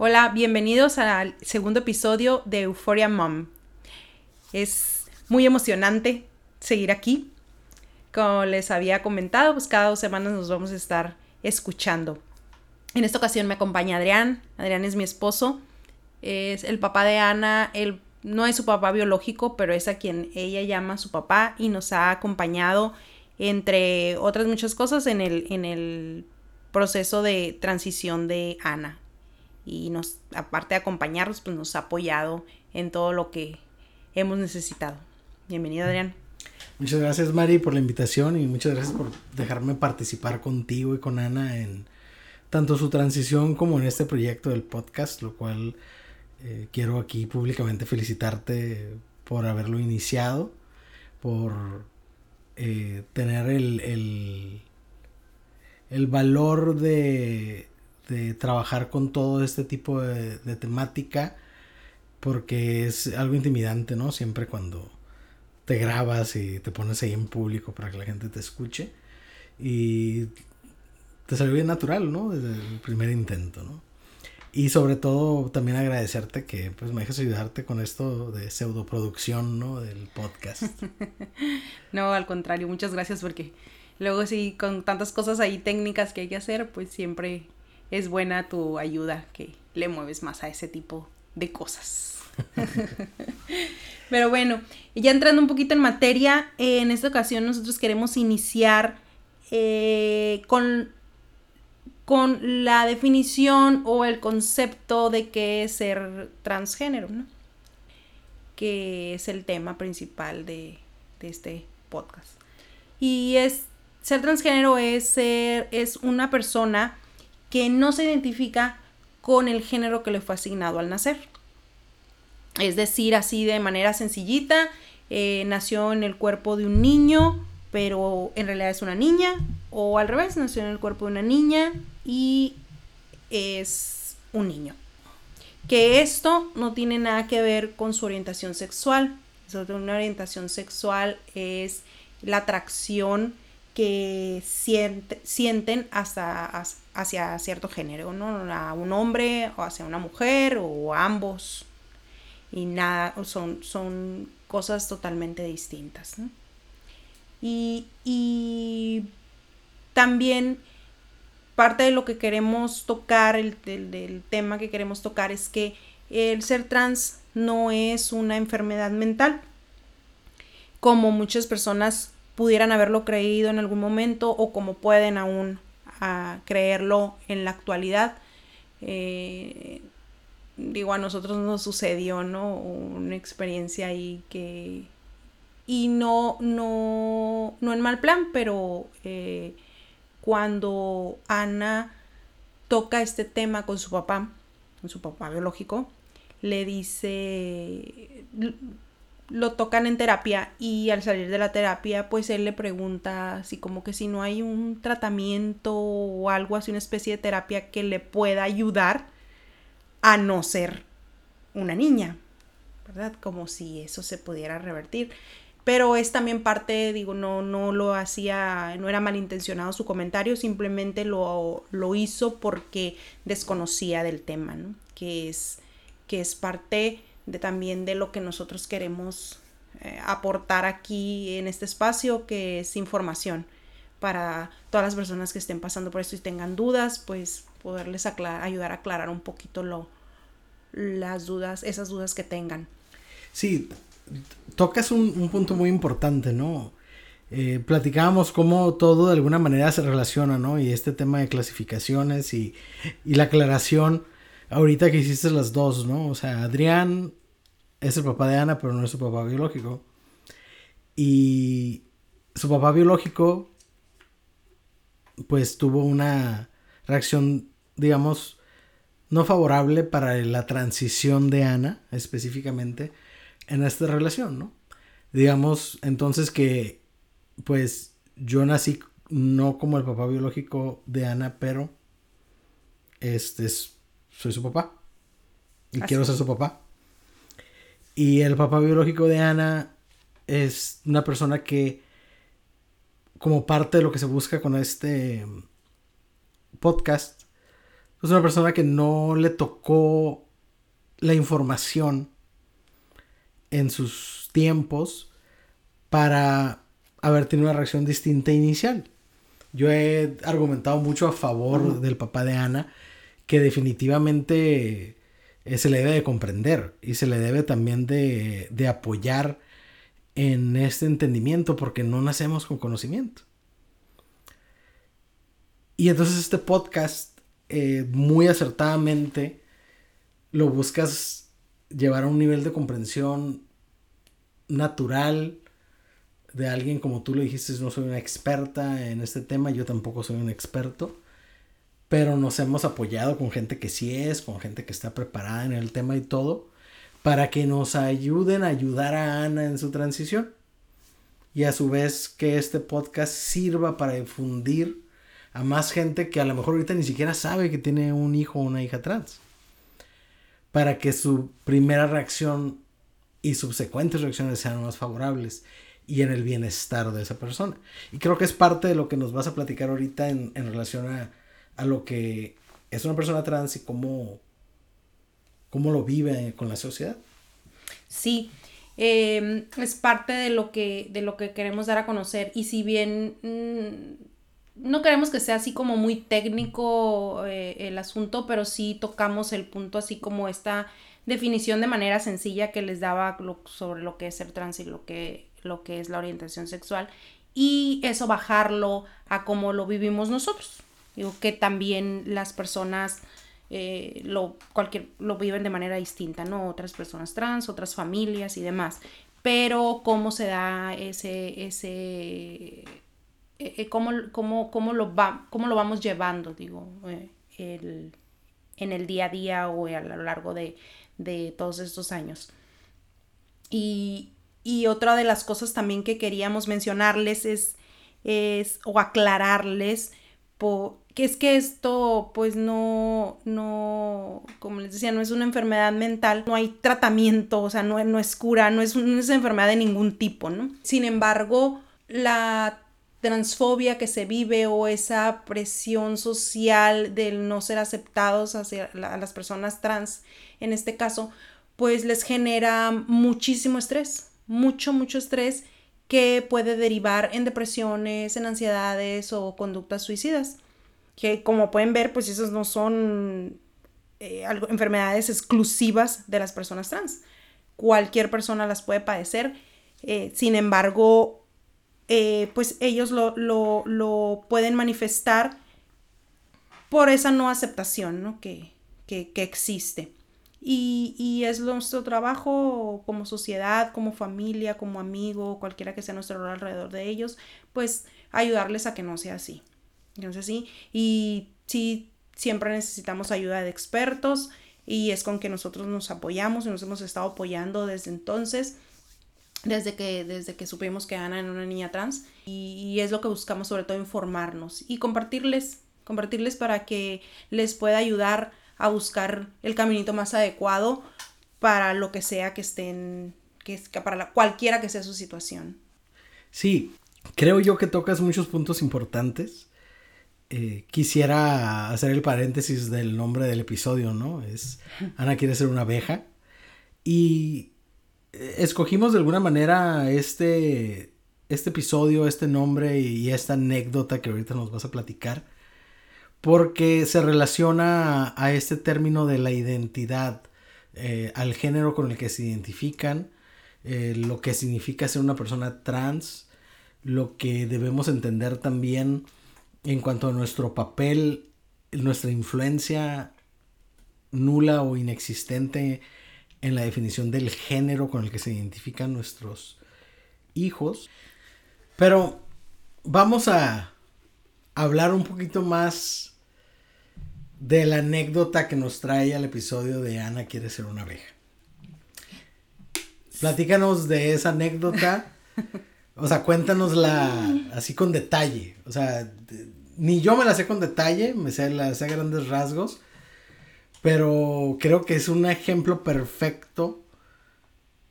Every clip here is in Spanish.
Hola, bienvenidos al segundo episodio de Euphoria Mom. Es muy emocionante seguir aquí. Como les había comentado, pues cada dos semanas nos vamos a estar escuchando. En esta ocasión me acompaña Adrián. Adrián es mi esposo. Es el papá de Ana. Él no es su papá biológico, pero es a quien ella llama su papá y nos ha acompañado entre otras muchas cosas en el, en el proceso de transición de Ana y nos, aparte de acompañarnos, pues nos ha apoyado en todo lo que hemos necesitado. Bienvenido, Adrián. Muchas gracias, Mari, por la invitación y muchas gracias por dejarme participar contigo y con Ana en tanto su transición como en este proyecto del podcast, lo cual eh, quiero aquí públicamente felicitarte por haberlo iniciado, por eh, tener el, el, el valor de de trabajar con todo este tipo de, temática porque es algo intimidante, ¿no? Siempre cuando te grabas y te pones ahí en público para que la gente te escuche y te salió bien natural, ¿no? Desde el primer intento, ¿no? Y sobre todo también agradecerte que pues me dejes ayudarte con esto de pseudoproducción, ¿no? Del podcast. no, al contrario, muchas gracias porque luego sí, con tantas cosas ahí técnicas que hay que hacer, pues siempre es buena tu ayuda que le mueves más a ese tipo de cosas. Pero bueno, ya entrando un poquito en materia, en esta ocasión nosotros queremos iniciar eh, con, con la definición o el concepto de qué es ser transgénero, ¿no? Que es el tema principal de, de este podcast. Y es, ser transgénero es ser, es una persona que no se identifica con el género que le fue asignado al nacer. Es decir, así de manera sencillita, eh, nació en el cuerpo de un niño, pero en realidad es una niña, o al revés, nació en el cuerpo de una niña y es un niño. Que esto no tiene nada que ver con su orientación sexual. Una orientación sexual es la atracción que sienten hasta, hacia cierto género, ¿no? A un hombre o hacia una mujer o ambos. Y nada, son, son cosas totalmente distintas. Y, también parte de lo que queremos tocar, el, del tema que queremos tocar es que el ser trans no es una enfermedad mental, como muchas personas pudieran haberlo creído en algún momento o como pueden aún a creerlo en la actualidad. Eh, digo, a nosotros nos sucedió, ¿no? Una experiencia ahí que... Y no, no, no en mal plan, pero eh, cuando Ana toca este tema con su papá, con su papá biológico, le dice, lo tocan en terapia y al salir de la terapia pues él le pregunta así como que si no hay un tratamiento o algo así, una especie de terapia que le pueda ayudar a no ser una niña, ¿verdad? Como si eso se pudiera revertir. Pero es también parte, digo, no, no lo hacía, no era malintencionado su comentario, simplemente lo, lo hizo porque desconocía del tema, ¿no? Que es, que es parte de también de lo que nosotros queremos eh, aportar aquí en este espacio, que es información para todas las personas que estén pasando por esto y tengan dudas, pues poderles ayudar a aclarar un poquito lo, las dudas, esas dudas que tengan. Sí, tocas un, punto muy importante, ¿no? Eh, platicábamos cómo todo de alguna manera se relaciona, ¿no? Y este tema de clasificaciones y, y la aclaración, ahorita que hiciste las dos, ¿no? O sea, Adrián es el papá de Ana, pero no es su papá biológico. Y su papá biológico, pues tuvo una reacción, digamos, no favorable para la transición de Ana, específicamente, en esta relación, ¿no? Digamos, entonces que, pues, yo nací no como el papá biológico de Ana, pero, este, es, soy su papá. Y quiero ser su papá. Y el papá biológico de Ana es una persona que, como parte de lo que se busca con este podcast, Es una persona que no le tocó la información en sus tiempos para haber tenido una reacción distinta inicial. Yo he argumentado mucho a favor del papá de Ana, que definitivamente eh, se le debe de comprender y se le debe también de, de apoyar en este entendimiento porque no nacemos con conocimiento. Y entonces este podcast eh, muy acertadamente lo buscas llevar a un nivel de comprensión natural de alguien como tú lo dijiste, no soy una experta en este tema, yo tampoco soy un experto, pero nos hemos apoyado con gente que sí es, con gente que está preparada en el tema y todo, para que nos ayuden a ayudar a Ana en su transición. Y a su vez que este podcast sirva para difundir a más gente que a lo mejor ahorita ni siquiera sabe que tiene un hijo o una hija trans. Para que su primera reacción y subsecuentes reacciones sean más favorables y en el bienestar de esa persona. Y creo que es parte de lo que nos vas a platicar ahorita en, relación a, a, lo que es una persona trans y cómo, cómo lo vive con la sociedad. Sí, em, es parte de lo, que, de lo que queremos dar a conocer y si bien mm, no queremos que sea así como muy técnico eh, el asunto, pero sí tocamos el punto así como esta definición de manera sencilla que les daba sobre lo que es ser trans y lo que, lo que es la orientación sexual y eso bajarlo a cómo lo vivimos nosotros. Digo que también las personas eh, lo, cualquier, lo viven de manera distinta, ¿no? Otras personas trans, otras familias y demás. Pero cómo se da ese, ese eh, eh, cómo, lo va, cómo lo vamos llevando, digo, eh, en el día a día o a lo largo de, todos estos años. Y, otra de las cosas también que queríamos mencionarles es, es o aclararles que es que esto pues no, no, como les decía, no es una enfermedad mental, no hay tratamiento, o sea, no, no es cura, no es, no es enfermedad de ningún tipo, ¿no? Sin embargo, la transfobia que se vive o esa presión social del no ser aceptados hacia las personas trans, en este caso, pues les genera muchísimo estrés, mucho, mucho estrés que puede derivar en depresiones, en ansiedades o conductas suicidas. Que como pueden ver, pues esas no son eh, enfermedades exclusivas de las personas trans. Cualquier persona las puede padecer. Eh, sin embargo, eh, pues ellos lo, pueden manifestar por esa no aceptación que, existe. Y, es nuestro trabajo como sociedad, como familia, como amigo, cualquiera que sea nuestro rol alrededor de ellos, pues ayudarles a que no sea así. Entonces sí, y sí, siempre necesitamos ayuda de expertos y es con que nosotros nos apoyamos y nos hemos estado apoyando desde entonces desde que, desde que supimos que Ana era una niña trans y, es lo que buscamos sobre todo informarnos y compartirles, compartirles para que les pueda ayudar a buscar el caminito más adecuado para lo que sea que estén, que, para la, cualquiera que sea su situación. Sí, creo yo que tocas muchos puntos importantes. Eh, quisiera hacer el paréntesis del nombre del episodio, ¿no? Es Ana quiere ser una abeja. Y escogimos de alguna manera este, este episodio, este nombre y esta anécdota que ahorita nos vas a platicar, porque se relaciona a, este término de la identidad, eh, al género con el que se identifican, eh, lo que significa ser una persona trans, lo que debemos entender también en cuanto a nuestro papel, nuestra influencia nula o inexistente en la definición del género con el que se identifican nuestros hijos. Pero vamos a hablar un poquito más de la anécdota que nos trae al episodio de Ana quiere ser una abeja. Platícanos de esa anécdota. O sea, cuéntanosla así con detalle. O sea, ni yo me la sé con detalle, me sé, la sé a grandes rasgos. Pero creo que es un ejemplo perfecto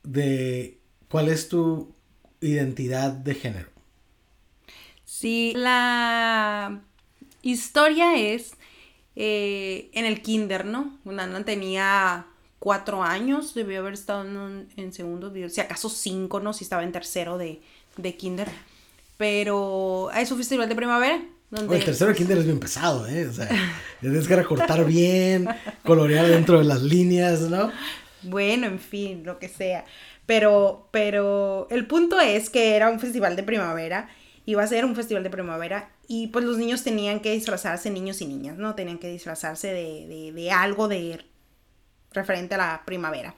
de cuál es tu identidad de género. Sí, la historia es eh, en el kinder, ¿no? Ana tenía cuatro años, debió haber estado en, segundo, si acaso cinco, ¿no? Si estaba en tercero de, de kinder. Pero es un festival de primavera. Donde... el tercero de kinder es bien pesado, ¿eh? O sea, tienes que recortar bien, colorear dentro de las líneas, ¿no? Bueno, en fin, lo que sea. Pero, pero el punto es que era un festival de primavera, iba a ser un festival de primavera y pues los niños tenían que disfrazarse, niños y niñas, ¿no? Tenían que disfrazarse de, de, de algo de referente a la primavera.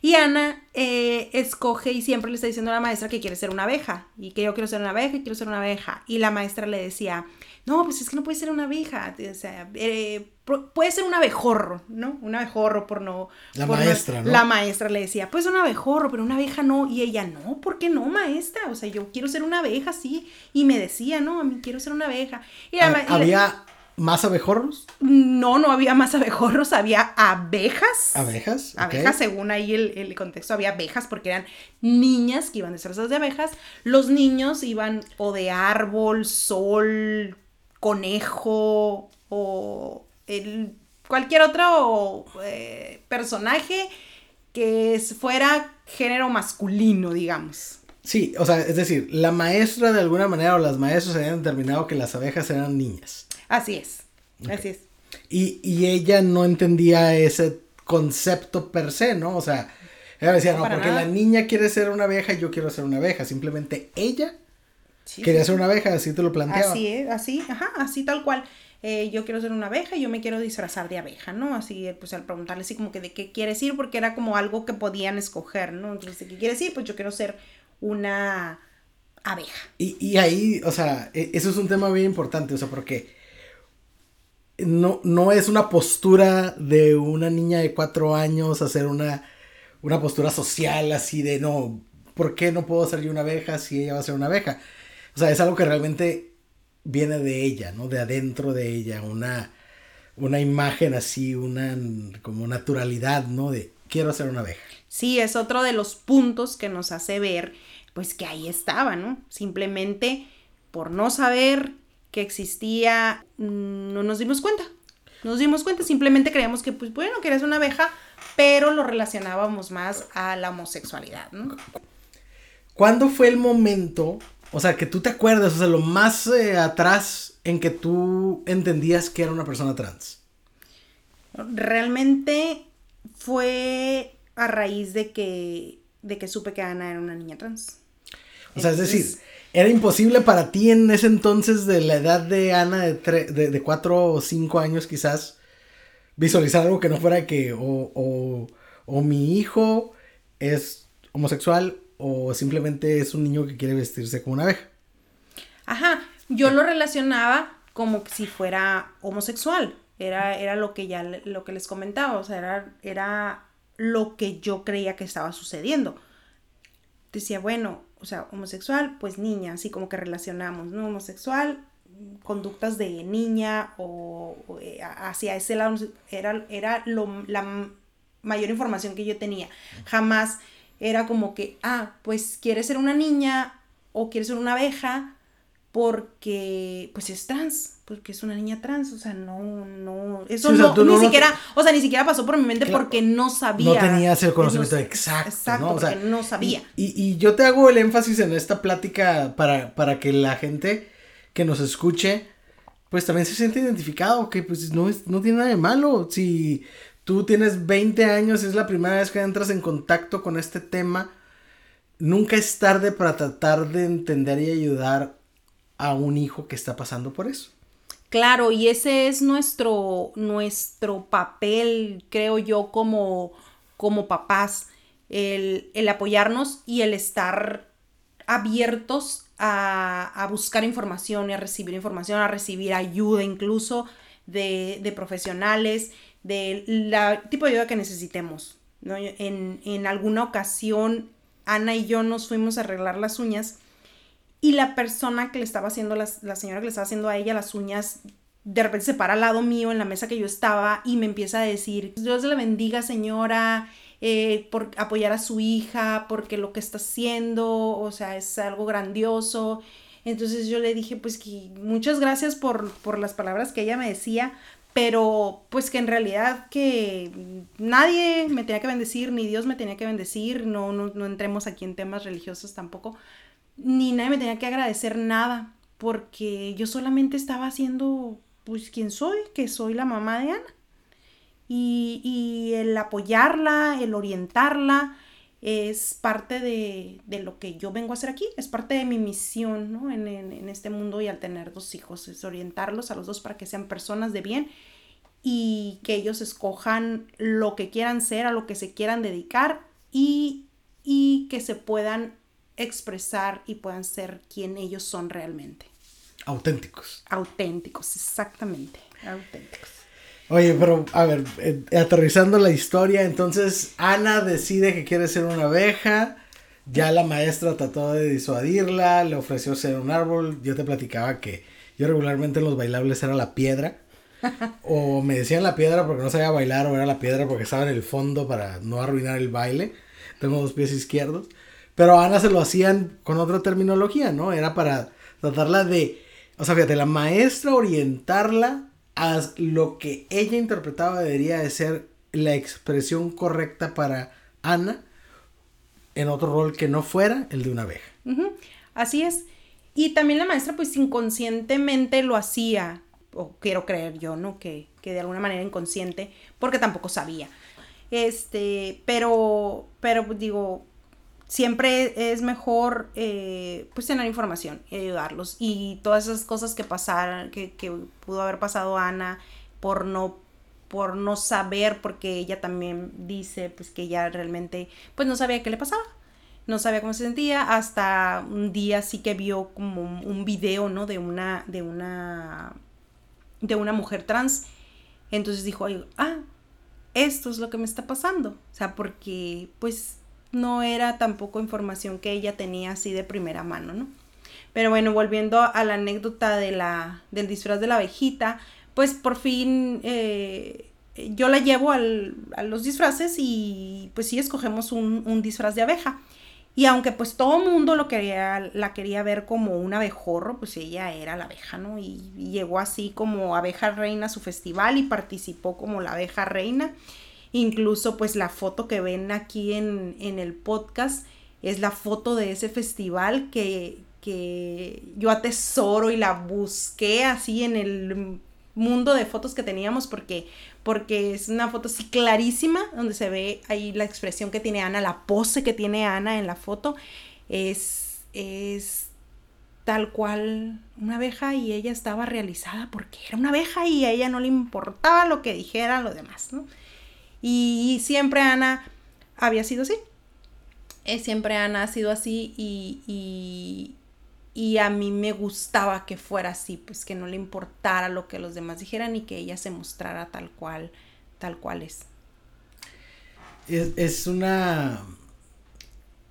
Y Ana eh, escoge y siempre le está diciendo a la maestra que quiere ser una abeja y que yo quiero ser una abeja y quiero ser una abeja. Y la maestra le decía, no, pues es que no puede ser una abeja, o sea, eh, puede ser un abejorro, ¿no? Un abejorro por no... La maestra, no, La maestra le decía, pues un abejorro, pero una abeja no. Y ella, no, ¿por qué no, maestra? O sea, yo quiero ser una abeja, sí. Y me decía, no, a mí quiero ser una abeja. Y ¿Había ¿Más abejorros? No, no había más abejorros, había abejas. ¿Abejas? Abejas, según ahí el, contexto, había abejas porque eran niñas que iban disfrazadas de abejas. Los niños iban o de árbol, sol, conejo o el, cualquier otro eh, personaje que fuera género masculino, digamos. Sí, o sea, es decir, la maestra de alguna manera o las maestras habían determinado que las abejas eran niñas. Así es, así es. Y, ella no entendía ese concepto per se, ¿no? O sea, ella decía, no, porque la niña quiere ser una abeja y yo quiero ser una abeja. Simplemente ella quería ser una abeja, así te lo planteaba. Así es, así, ajá, así tal cual. Eh, yo quiero ser una abeja y yo me quiero disfrazar de abeja, ¿no? Así, pues al preguntarle así como que de qué quieres ir, porque era como algo que podían escoger, ¿no? Entonces, ¿de qué quieres ir? Pues yo quiero ser una abeja. Y, y ahí, o sea, e, eso es un tema bien importante, o sea, porque no, no es una postura de una niña de cuatro años hacer una, una postura social así de no, ¿por qué no puedo ser yo una abeja si ella va a ser una abeja? O sea, es algo que realmente viene de ella, ¿no? De adentro de ella, una, una imagen así, una como naturalidad, ¿no? De quiero ser una abeja. Sí, es otro de los puntos que nos hace ver, pues que ahí estaba, ¿no? Simplemente por no saber que existía, mm, no nos dimos cuenta. Nos dimos cuenta, simplemente creíamos que, pues bueno, que eres una abeja, pero lo relacionábamos más a la homosexualidad, ¿no? ¿Cuándo fue el momento, o sea, que tú te acuerdas, o sea, lo más eh, atrás en que tú entendías que era una persona trans? Realmente fue a raíz de que, de que supe que Ana era una niña trans. O sea, es decir, era imposible para ti en ese entonces de la edad de Ana de, de, de cuatro o cinco años quizás visualizar algo que no fuera que o, o, o, mi hijo es homosexual o simplemente es un niño que quiere vestirse como una abeja. Ajá, yo lo relacionaba como si fuera homosexual. Era, era lo que ya lo que les comentaba, o sea, era, era lo que yo creía que estaba sucediendo. Decía, bueno, o sea, homosexual, pues niña, así como que relacionamos, ¿no? Homosexual, conductas de niña o, eh, hacia ese lado, era, era lo, la mayor información que yo tenía. Jamás era como que, ah, pues quiere ser una niña o quiere ser una abeja porque pues es trans, porque es una niña trans, o sea, no, no, eso no, ni siquiera, o sea, ni siquiera pasó por mi mente porque no sabía. No tenías el conocimiento exacto, exacto, ¿no? porque no sabía. Y, yo te hago el énfasis en esta plática para, para que la gente que nos escuche, pues también se siente identificado, que pues no, es, no tiene nada de malo, si tú tienes 20 años, es la primera vez que entras en contacto con este tema, nunca es tarde para tratar de entender y ayudar a un hijo que está pasando por eso. Claro, y ese es nuestro, nuestro papel, creo yo, como, como papás, el, apoyarnos y el estar abiertos a, buscar información y a recibir información, a recibir ayuda incluso de, de profesionales, del tipo de ayuda que necesitemos. En, en alguna ocasión, Ana y yo nos fuimos a arreglar las uñas y la persona que le estaba haciendo, la, señora que le estaba haciendo a ella las uñas, de repente se para al lado mío en la mesa que yo estaba y me empieza a decir, Dios le bendiga señora, eh, por apoyar a su hija, porque lo que está haciendo, o sea, es algo grandioso. Entonces yo le dije, pues que muchas gracias por, por las palabras que ella me decía, pero pues que en realidad que nadie me tenía que bendecir, ni Dios me tenía que bendecir, no, no, no entremos aquí en temas religiosos tampoco, ni nadie me tenía que agradecer nada, porque yo solamente estaba haciendo pues quien soy, que soy la mamá de Ana. Y, y el apoyarla, el orientarla, es parte de, lo que yo vengo a hacer aquí, es parte de mi misión ¿no? en, en, este mundo y al tener dos hijos, es orientarlos a los dos para que sean personas de bien y que ellos escojan lo que quieran ser, a lo que se quieran dedicar y, y que se puedan expresar y puedan ser quien ellos son realmente. Auténticos. Auténticos, exactamente, auténticos. Oye, pero a ver, eh, aterrizando la historia, entonces Ana decide que quiere ser una abeja, ya la maestra trató de disuadirla, le ofreció ser un árbol, yo te platicaba que yo regularmente en los bailables era la piedra, o me decían la piedra porque no sabía bailar, o era la piedra porque estaba en el fondo para no arruinar el baile, tengo dos pies izquierdos, pero Ana se lo hacían con otra terminología, ¿no? Era para tratarla de, o sea, fíjate, la maestra orientarla a lo que ella interpretaba debería de ser la expresión correcta para Ana en otro rol que no fuera el de una abeja. Así es. Y también la maestra pues inconscientemente lo hacía, o quiero creer yo, ¿no? Que, que de alguna manera inconsciente, porque tampoco sabía. Este, pero, pero digo, siempre es mejor eh, pues tener información y ayudarlos. Y todas esas cosas que pasaron, que, pudo haber pasado Ana por no por no saber, porque ella también dice pues que ella realmente pues no sabía qué le pasaba. No sabía cómo se sentía, hasta un día sí que vio como un video, ¿no? De una, de una, de una mujer trans. Entonces dijo, ah, esto es lo que me está pasando. O sea, porque pues no era tampoco información que ella tenía así de primera mano, ¿no? Pero bueno, volviendo a la anécdota de la, del disfraz de la abejita, pues por fin eh, yo la llevo al, a los disfraces y pues sí escogemos un, un disfraz de abeja. Y aunque pues todo mundo lo quería, la quería ver como un abejorro, pues ella era la abeja, ¿no? Y, y, llegó así como abeja reina a su festival y participó como la abeja reina. Incluso pues la foto que ven aquí en, el podcast es la foto de ese festival que, que yo atesoro y la busqué así en el mundo de fotos que teníamos porque porque es una foto así clarísima donde se ve ahí la expresión que tiene Ana, la pose que tiene Ana en la foto es es tal cual una abeja y ella estaba realizada porque era una abeja y a ella no le importaba lo que dijera lo demás, ¿no? Y siempre Ana había sido así. Eh, siempre Ana ha sido así y, y, y, a mí me gustaba que fuera así, pues que no le importara lo que los demás dijeran y que ella se mostrara tal cual, tal cual es. Es, es una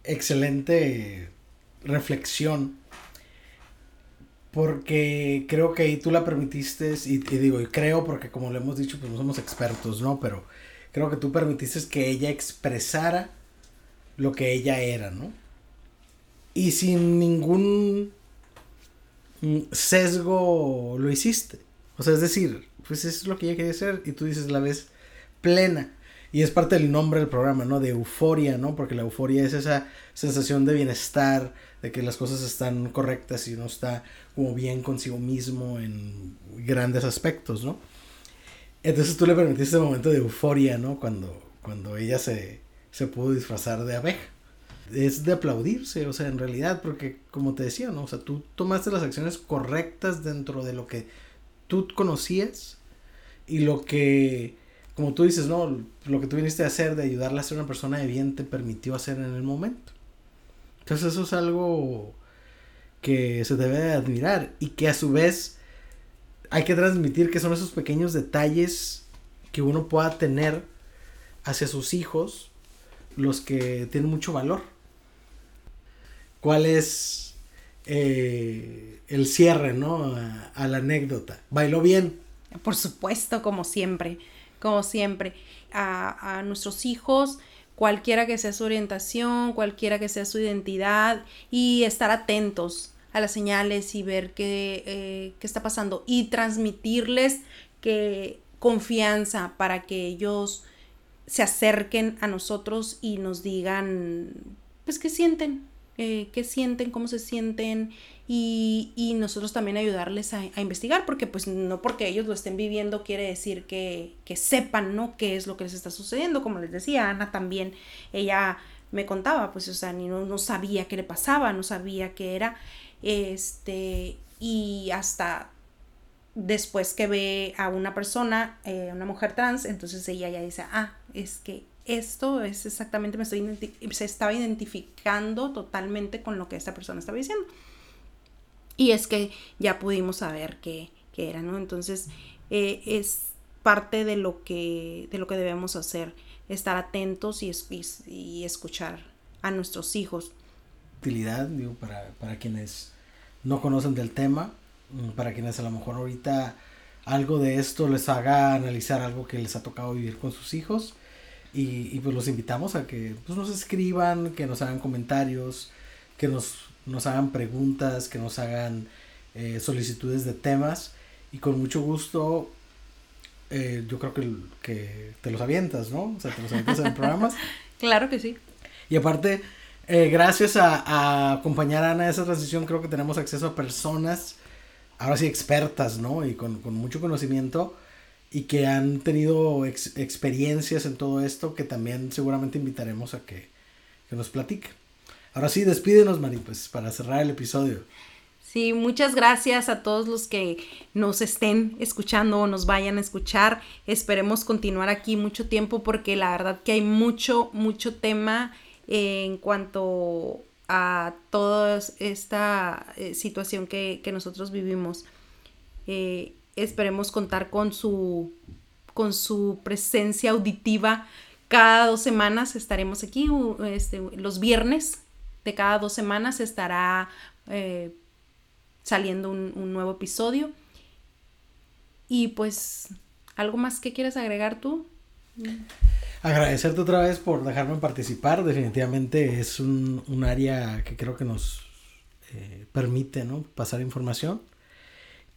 excelente reflexión porque creo que ahí tú la permitiste y, y digo, y creo porque como lo hemos dicho, pues no somos expertos, ¿no? Pero creo que tú permitiste que ella expresara lo que ella era, ¿no? Y sin ningún sesgo lo hiciste. O sea, es decir, pues eso es lo que ella quería hacer y tú dices la vez plena. Y es parte del nombre del programa, ¿no? De euforia, ¿no? Porque la euforia es esa sensación de bienestar, de que las cosas están correctas y uno está como bien consigo mismo en grandes aspectos, ¿no? Entonces tú le permitiste ese momento de euforia, ¿no? Cuando, cuando ella se, se pudo disfrazar de abeja. Es de aplaudirse, o sea, en realidad, porque como te decía, ¿no? O sea, tú tomaste las acciones correctas dentro de lo que tú conocías y lo que, como tú dices, ¿no? Lo que tú viniste a hacer de ayudarle a ser una persona de bien te permitió hacer en el momento. Entonces eso es algo que se debe de admirar y que a su vez hay que transmitir que son esos pequeños detalles que uno pueda tener hacia sus hijos los que tienen mucho valor. ¿Cuál es eh, el cierre, ¿no? A, la anécdota. ¿Bailó bien? Por supuesto, como siempre, como siempre. A, a nuestros hijos, cualquiera que sea su orientación, cualquiera que sea su identidad, y estar atentos a las señales y ver qué, eh, qué está pasando y transmitirles que, confianza para que ellos se acerquen a nosotros y nos digan, pues, qué sienten, eh, qué sienten, cómo se sienten y, y nosotros también ayudarles a, a, investigar, porque pues no porque ellos lo estén viviendo quiere decir que, que sepan, ¿no? Qué es lo que les está sucediendo, como les decía, Ana también, ella me contaba, pues, o sea, ni no, no sabía qué le pasaba, no sabía qué era, este, y hasta después que ve a una persona, eh, una mujer trans, entonces ella ya dice, ah, es que esto es exactamente, me estoy se estaba identificando totalmente con lo que esta persona estaba diciendo. Y es que ya pudimos saber qué, qué era, ¿no? Entonces, eh, es parte de lo que, de lo que debemos hacer, estar atentos y, escuchar a nuestros hijos. Utilidad, digo, para, para quienes no conocen del tema, mm, para quienes a lo mejor ahorita algo de esto les haga analizar algo que les ha tocado vivir con sus hijos. Y, y pues los invitamos a que pues, nos escriban, que nos hagan comentarios, que nos, nos hagan preguntas, que nos hagan eh, solicitudes de temas. Y con mucho gusto, eh, yo creo que, que te los avientas, ¿no? O sea, te los avientas en programas. Claro que sí. Y aparte, eh, gracias a, a, acompañar a Ana en esa transición, creo que tenemos acceso a personas, ahora sí expertas, ¿no? Y con, con mucho conocimiento y que han tenido ex, experiencias en todo esto que también seguramente invitaremos a que, que nos platiquen. Ahora sí, despídenos, Mari, pues para cerrar el episodio. Sí, muchas gracias a todos los que nos estén escuchando o nos vayan a escuchar. Esperemos continuar aquí mucho tiempo porque la verdad que hay mucho, mucho tema en cuanto a toda esta eh, situación que, que, nosotros vivimos. Eh, esperemos contar con su, con su presencia auditiva. Cada dos semanas estaremos aquí, este, los viernes de cada dos semanas estará eh, saliendo un, un nuevo episodio. Y pues, ¿algo más que quieras agregar tú? Agradecerte otra vez por dejarme participar. Definitivamente es un, un área que creo que nos eh, permite ¿no? pasar información.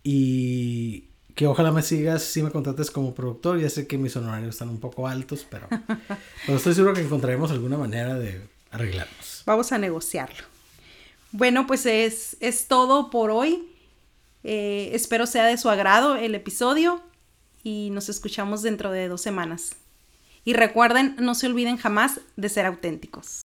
Y que ojalá me sigas si me contrates como productor. Ya sé que mis honorarios están un poco altos, pero, pero estoy seguro que encontraremos alguna manera de arreglarnos. Vamos a negociarlo. Bueno, pues es, es todo por hoy. Eh, espero sea de su agrado el episodio y nos escuchamos dentro de dos semanas. Y recuerden, no se olviden jamás de ser auténticos.